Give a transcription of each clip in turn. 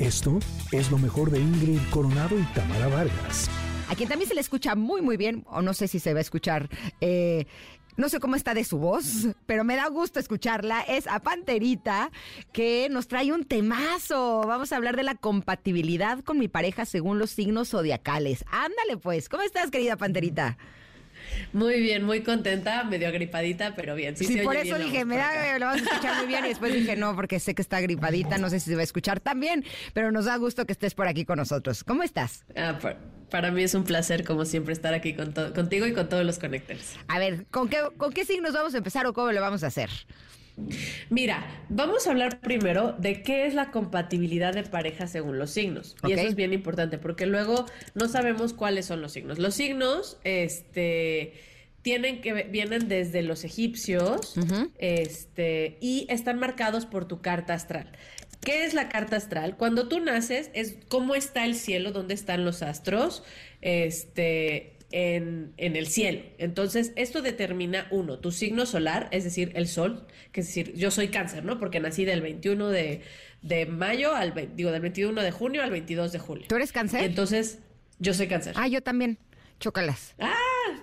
Esto es lo mejor de Ingrid Coronado y Tamara Vargas. A quien también se le escucha muy, muy bien, o no sé si se va a escuchar. Eh, no sé cómo está de su voz, pero me da gusto escucharla. Es a Panterita, que nos trae un temazo. Vamos a hablar de la compatibilidad con mi pareja según los signos zodiacales. Ándale, pues. ¿Cómo estás, querida Panterita? Muy bien, muy contenta, medio agripadita, pero bien. Sí, por eso dije, me da, lo vamos a escuchar muy bien y después dije, no, porque sé que está agripadita, no sé si se va a escuchar tan bien, pero nos da gusto que estés por aquí con nosotros. ¿Cómo estás? Ah, para mí es un placer, como siempre, estar aquí con contigo y con todos los conectores. A ver, ¿con qué, ¿con qué signos vamos a empezar o cómo lo vamos a hacer? Mira, vamos a hablar primero de qué es la compatibilidad de pareja según los signos. Y eso es bien importante porque luego no sabemos cuáles son los signos. Los signos, este tienen que vienen desde los egipcios, este y están marcados por tu carta astral. ¿Qué es la carta astral? Cuando tú naces es cómo está el cielo, dónde están los astros, este en, el cielo. Entonces, esto determina, uno, tu signo solar, es decir, el sol, que es decir, yo soy cáncer, ¿no? Porque nací del 21 de, mayo al, digo, del 21 de junio al 22 de julio. ¿Tú eres cáncer? entonces, yo soy cáncer. Ah, yo también. Chócalas. Ah,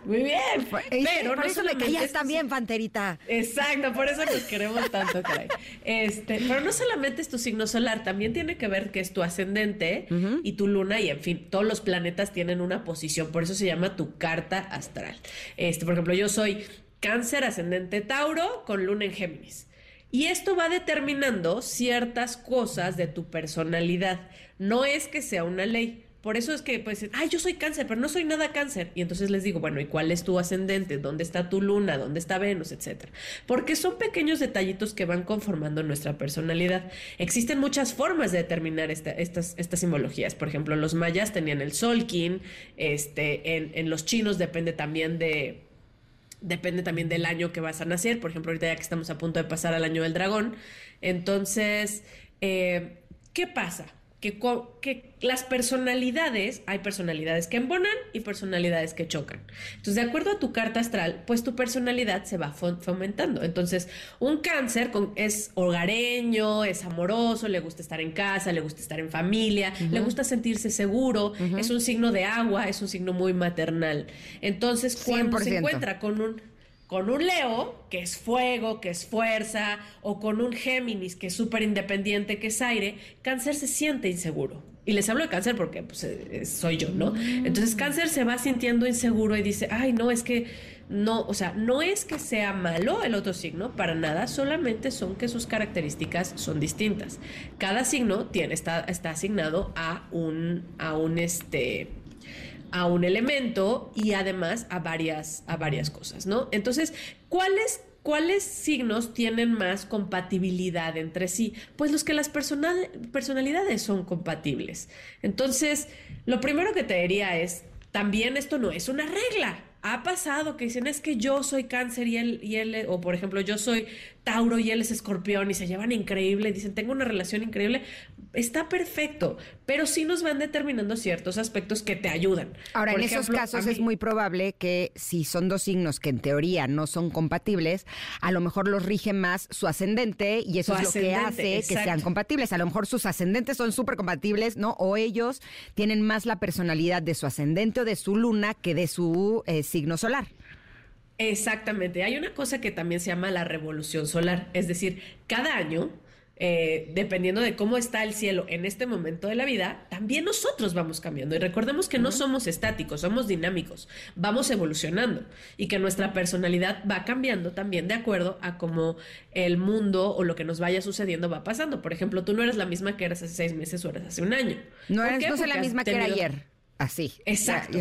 muy bien. Pero por eso me caías también, Panterita. Exacto, por eso nos queremos tanto, caray. Este, pero no solamente es tu signo solar, también tiene que ver que es tu ascendente y tu luna, y en fin, todos los planetas tienen una posición, por eso se llama tu carta astral. Este, por ejemplo, yo soy cáncer ascendente Tauro con luna en Géminis. Y esto va determinando ciertas cosas de tu personalidad. No es que sea una ley. Por eso es que, pues, ay, yo soy cáncer, pero no soy nada cáncer. Y entonces les digo, bueno, ¿y cuál es tu ascendente? ¿Dónde está tu luna? ¿Dónde está Venus? Etcétera. Porque son pequeños detallitos que van conformando nuestra personalidad. Existen muchas formas de determinar estas, simbologías. Por ejemplo, los mayas tenían el solkin, este, en, en los chinos depende también de depende también del año que vas a nacer. Por ejemplo, ahorita ya que estamos a punto de pasar al año del dragón. Entonces, eh, ¿qué pasa? Que, que, las personalidades, hay personalidades que embonan y personalidades que chocan. Entonces, de acuerdo a tu carta astral, pues tu personalidad se va fomentando. Entonces, un cáncer con, es hogareño, es amoroso, le gusta estar en casa, le gusta estar en familia, le gusta sentirse seguro, es un signo de agua, es un signo muy maternal. Entonces, cuando se encuentra con un con un Leo, que es fuego, que es fuerza, o con un Géminis, que es súper independiente, que es aire, cáncer se siente inseguro. Y les hablo de cáncer porque pues, eh, soy yo, ¿no? Entonces cáncer se va sintiendo inseguro y dice, ay, no, es que no, o sea, no es que sea malo el otro signo, para nada, solamente son que sus características son distintas. Cada signo tiene, está, está asignado a un, a un, este, a un elemento y además a varias, a varias cosas, ¿no? Entonces, ¿cuáles ¿Cuáles signos tienen más compatibilidad entre sí? Pues los que las personalidades son compatibles. Entonces, lo primero que te diría es, también esto no es una regla ha pasado que dicen es que yo soy cáncer y él, y él, o por ejemplo, yo soy Tauro y él es escorpión y se llevan increíble, dicen tengo una relación increíble, está perfecto, pero sí nos van determinando ciertos aspectos que te ayudan. Ahora, en esos casos es muy probable que si son dos signos que en teoría no son compatibles, a lo mejor los rige más su ascendente y eso es lo que hace que sean compatibles. A lo mejor sus ascendentes son súper compatibles, ¿no? O ellos tienen más la personalidad de su ascendente o de su luna que de su eh, signo solar. Exactamente. Hay una cosa que también se llama la revolución solar. Es decir, cada año, eh, dependiendo de cómo está el cielo en este momento de la vida, también nosotros vamos cambiando. Y recordemos que no somos estáticos, somos dinámicos, vamos evolucionando y que nuestra personalidad va cambiando también de acuerdo a cómo el mundo o lo que nos vaya sucediendo va pasando. Por ejemplo, tú no eres la misma que eres hace seis meses o eres hace un año. No eres no la misma que era ayer. Así. Exacto.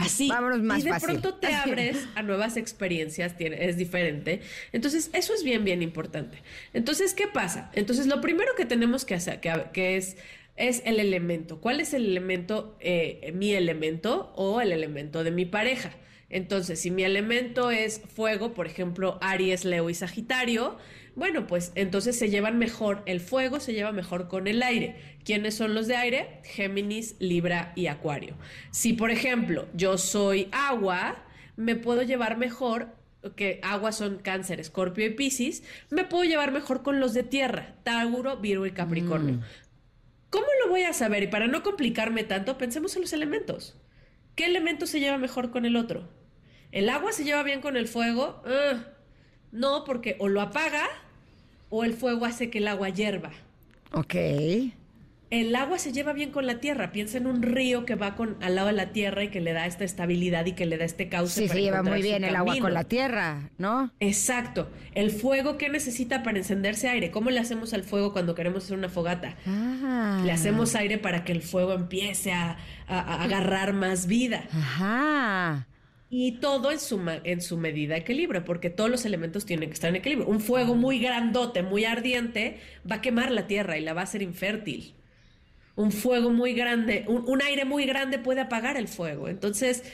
Así. Vámonos más Y de pronto te abres a nuevas experiencias, es diferente. Entonces, eso es bien, bien importante. Entonces, ¿qué pasa? Entonces, lo primero que tenemos que hacer, que, es, es el elemento. ¿Cuál es el elemento, eh, mi elemento o el elemento de mi pareja? Entonces, si mi elemento es fuego, por ejemplo, Aries, Leo y Sagitario, bueno, pues entonces se llevan mejor, el fuego se lleva mejor con el aire. ¿Quiénes son los de aire? Géminis, Libra y Acuario. Si, por ejemplo, yo soy agua, me puedo llevar mejor que agua son cáncer, escorpio y piscis, me puedo llevar mejor con los de tierra, Tauro, Virgo y Capricornio. Mm. ¿Cómo lo lo voy a saber? Y para no complicarme tanto, pensemos en los elementos. ¿Qué elemento se lleva mejor con el otro? ¿El agua se lleva bien con el fuego? No, porque o lo apaga o el fuego hace que el agua hierva. Ok. El agua se lleva bien con la tierra. Piensa en un río que va con, al lado de la tierra y que le da esta estabilidad y que le da este cauce. Sí, se lleva muy bien el agua con la tierra, ¿no? Exacto. El fuego, ¿qué necesita para encenderse aire? ¿Cómo le hacemos al fuego cuando queremos hacer una fogata? Ah. Le hacemos aire para que el fuego empiece a, a agarrar más vida. Ajá. Y todo en su, en su medida de equilibrio, porque todos los elementos tienen que estar en equilibrio. Un fuego muy grandote, muy ardiente, va a quemar la tierra y la va a hacer infértil. Un fuego muy grande, un, aire muy grande puede apagar el fuego. Entonces,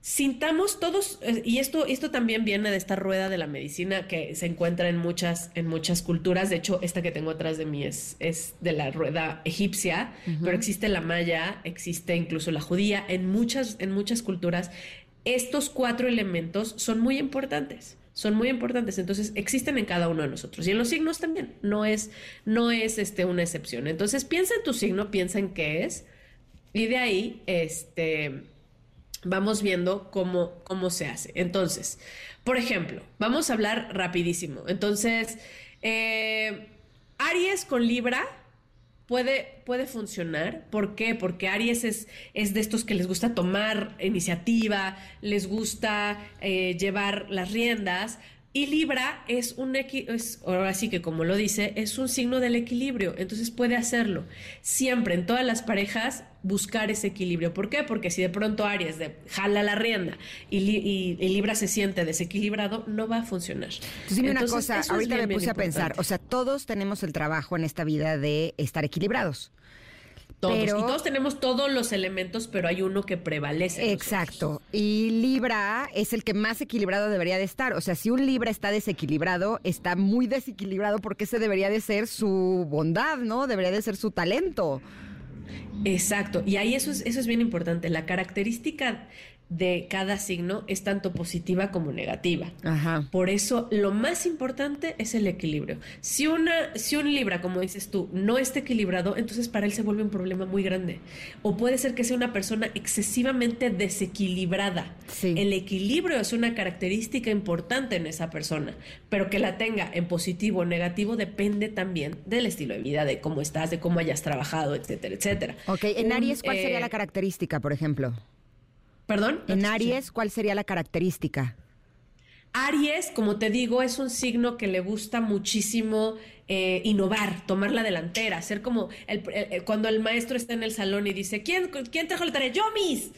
sintamos todos, eh, y esto, esto también viene de esta rueda de la medicina que se encuentra en muchas, en muchas culturas. De hecho, esta que tengo atrás de mí es, es de la rueda egipcia, pero existe la maya, existe incluso la judía. En muchas, en muchas culturas estos cuatro elementos son muy importantes. Son muy importantes, entonces existen en cada uno de nosotros y en los signos también. No es, no es este, una excepción. Entonces piensa en tu signo, piensa en qué es y de ahí este, vamos viendo cómo, cómo se hace. Entonces, por ejemplo, vamos a hablar rapidísimo. Entonces, eh, Aries con Libra puede, puede funcionar. ¿Por qué? Porque Aries es, es de estos que les gusta tomar iniciativa, les gusta eh, llevar las riendas, y Libra es un, es, ahora sí que como lo dice, es un signo del equilibrio, entonces puede hacerlo. Siempre en todas las parejas buscar ese equilibrio. ¿Por qué? Porque si de pronto Aries de, jala la rienda y, Libra se siente desequilibrado, no va a funcionar. Entonces dime una cosa, ahorita me puse a pensar, o sea, todos tenemos el trabajo en esta vida de estar equilibrados. Todos. y todos tenemos todos los elementos, pero hay uno que prevalece. Exacto. Y Libra es el que más equilibrado debería de estar. O sea, si un Libra está desequilibrado, está muy desequilibrado porque ese debería de ser su bondad, ¿no? Debería de ser su talento. Exacto. Y ahí eso es, eso es bien importante. La característica de cada signo es tanto positiva como negativa. Ajá. Por eso lo más importante es el equilibrio. Si una si un Libra, como dices tú, no está equilibrado, entonces para él se vuelve un problema muy grande. O puede ser que sea una persona excesivamente desequilibrada. Sí. El equilibrio es una característica importante en esa persona, pero que la tenga en positivo o negativo depende también del estilo de vida, de cómo estás, de cómo hayas trabajado, etcétera, etcétera. Ok, en Aries, ¿cuál sería la eh, característica, por ejemplo? ¿Perdón? En Aries, ¿cuál sería la característica? Aries, como te digo, es un signo que le gusta muchísimo eh, innovar, tomar la delantera, hacer como el, cuando el maestro está en el salón y dice, ¿quién, ¿quién trajo la tarea? Yo, Miss.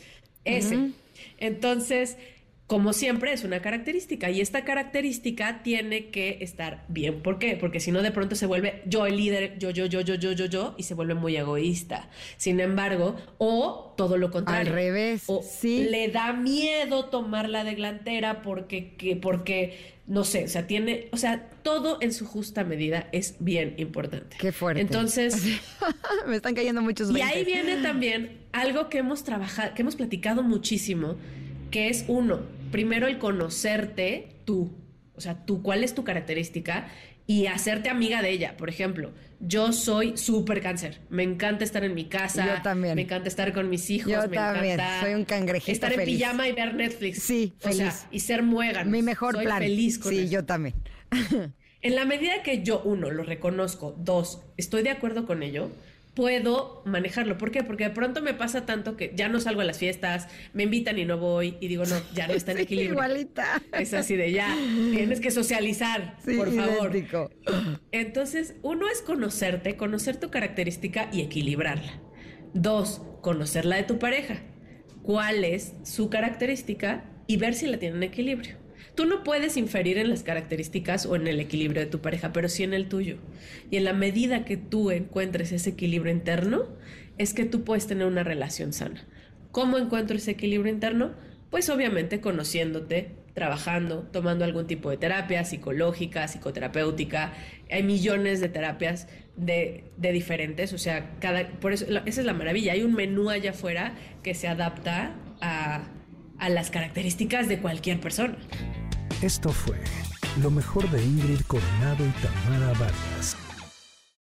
Ese. Entonces, como siempre, es una característica y esta característica tiene que estar bien. ¿Por qué? Porque si no, de pronto se vuelve yo el líder, yo, yo, yo, yo, yo, yo, yo, y se vuelve muy egoísta. Sin embargo, o todo lo contrario. Al revés. O sí. le da miedo tomar la delantera porque, que, porque, no sé, o sea, tiene, o sea, todo en su justa medida es bien importante. Qué fuerte. Entonces, me están cayendo muchos Y ahí viene también algo que hemos trabajado, que hemos platicado muchísimo, que es uno, primero el conocerte tú, o sea, tú, cuál es tu característica y hacerte amiga de ella. Por ejemplo, yo soy súper cáncer. Me encanta estar en mi casa. Yo también. Me encanta estar con mis hijos. Yo me también. Encanta soy un cangrejito Estar en pijama y ver Netflix. Sí, feliz. O sea, y ser muégano. Mi mejor soy plan. feliz con Sí, yo también. en la medida que yo, uno, lo reconozco, dos, estoy de acuerdo con ello, puedo manejarlo. ¿Por qué? Porque de pronto me pasa tanto que ya no salgo a las fiestas, me invitan y no voy y digo, no, ya no está en equilibrio. Igualita. Es así de ya, tienes que socializar, por favor. Idéntico. Entonces, uno es conocerte, conocer tu característica y equilibrarla. Dos, conocer la de tu pareja. ¿Cuál es su característica? Y ver si la tienen en equilibrio. Tú no puedes inferir en las características o en el equilibrio de tu pareja, pero sí en el tuyo. Y en la medida que tú encuentres ese equilibrio interno, es que tú puedes tener una relación sana. ¿Cómo encuentro ese equilibrio interno? Pues obviamente conociéndote, trabajando, tomando algún tipo de terapia psicológica, psicoterapéutica. Hay millones de terapias de, diferentes, o sea, cada, por eso, esa es la maravilla. Hay un menú allá afuera que se adapta a, a las características de cualquier persona. Esto fue lo mejor de Ingrid Coronado y Tamara Vargas.